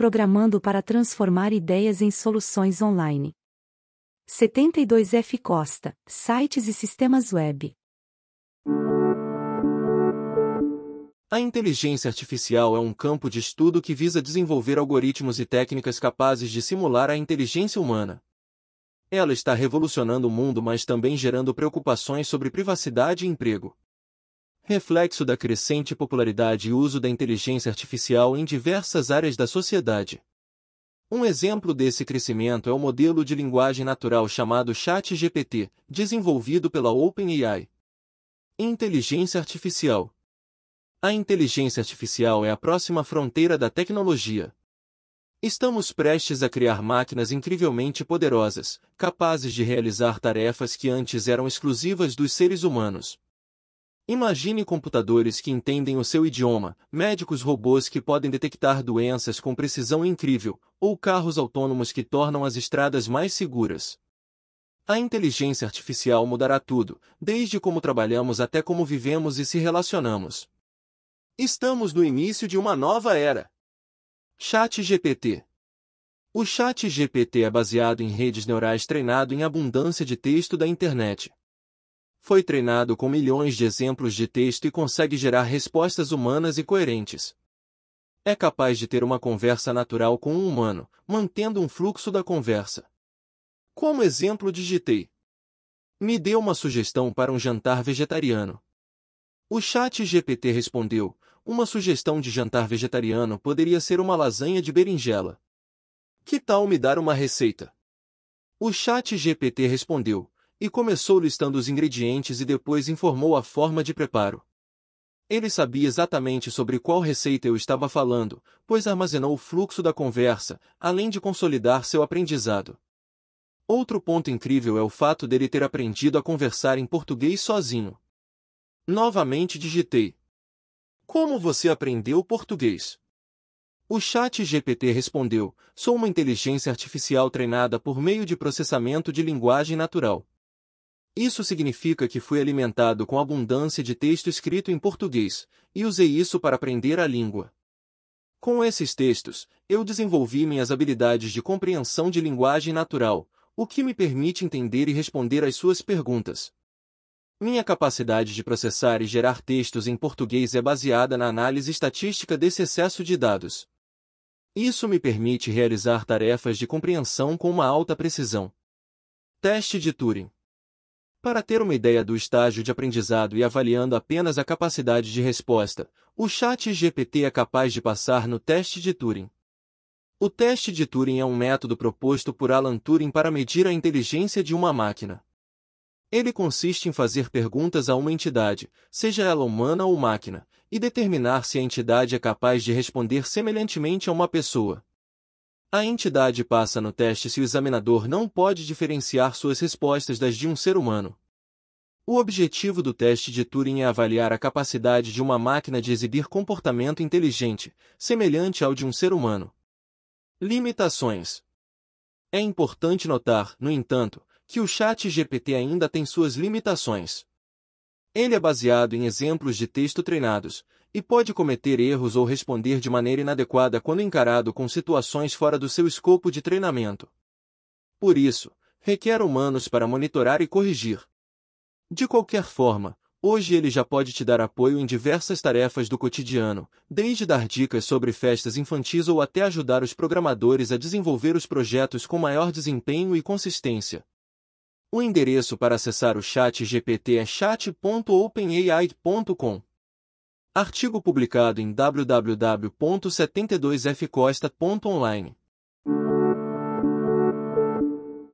programando para transformar ideias em soluções online. 72F Costa, sites e sistemas web. A inteligência artificial é um campo de estudo que visa desenvolver algoritmos e técnicas capazes de simular a inteligência humana. Ela está revolucionando o mundo, mas também gerando preocupações sobre privacidade e emprego. Reflexo da crescente popularidade e uso da inteligência artificial em diversas áreas da sociedade. Um exemplo desse crescimento é o modelo de linguagem natural chamado ChatGPT, desenvolvido pela OpenAI. Inteligência artificial a inteligência artificial é a próxima fronteira da tecnologia. Estamos prestes a criar máquinas incrivelmente poderosas, capazes de realizar tarefas que antes eram exclusivas dos seres humanos. Imagine computadores que entendem o seu idioma, médicos robôs que podem detectar doenças com precisão incrível, ou carros autônomos que tornam as estradas mais seguras. A inteligência artificial mudará tudo, desde como trabalhamos até como vivemos e se relacionamos. Estamos no início de uma nova era. Chat GPT O Chat GPT é baseado em redes neurais treinado em abundância de texto da internet. Foi treinado com milhões de exemplos de texto e consegue gerar respostas humanas e coerentes. É capaz de ter uma conversa natural com um humano, mantendo um fluxo da conversa. Como exemplo digitei. Me dê uma sugestão para um jantar vegetariano. O chat GPT respondeu, uma sugestão de jantar vegetariano poderia ser uma lasanha de berinjela. Que tal me dar uma receita? O chat GPT respondeu, e começou listando os ingredientes e depois informou a forma de preparo. Ele sabia exatamente sobre qual receita eu estava falando, pois armazenou o fluxo da conversa, além de consolidar seu aprendizado. Outro ponto incrível é o fato dele ter aprendido a conversar em português sozinho. Novamente digitei. Como você aprendeu português? O chat GPT respondeu, sou uma inteligência artificial treinada por meio de processamento de linguagem natural. Isso significa que fui alimentado com abundância de texto escrito em português, e usei isso para aprender a língua. Com esses textos, eu desenvolvi minhas habilidades de compreensão de linguagem natural, o que me permite entender e responder às suas perguntas. Minha capacidade de processar e gerar textos em português é baseada na análise estatística desse excesso de dados. Isso me permite realizar tarefas de compreensão com uma alta precisão. Teste de Turing. Para ter uma ideia do estágio de aprendizado e avaliando apenas a capacidade de resposta, o chat GPT é capaz de passar no teste de Turing. O teste de Turing é um método proposto por Alan Turing para medir a inteligência de uma máquina. Ele consiste em fazer perguntas a uma entidade, seja ela humana ou máquina, e determinar se a entidade é capaz de responder semelhantemente a uma pessoa. A entidade passa no teste se o examinador não pode diferenciar suas respostas das de um ser humano. O objetivo do teste de Turing é avaliar a capacidade de uma máquina de exibir comportamento inteligente, semelhante ao de um ser humano. Limitações. É importante notar, no entanto, que o chat GPT ainda tem suas limitações. Ele é baseado em exemplos de texto treinados, e pode cometer erros ou responder de maneira inadequada quando encarado com situações fora do seu escopo de treinamento. Por isso, requer humanos para monitorar e corrigir. De qualquer forma, hoje ele já pode te dar apoio em diversas tarefas do cotidiano, desde dar dicas sobre festas infantis ou até ajudar os programadores a desenvolver os projetos com maior desempenho e consistência. O endereço para acessar o chat GPT é chat.openai.com. Artigo publicado em www.72fcosta.online.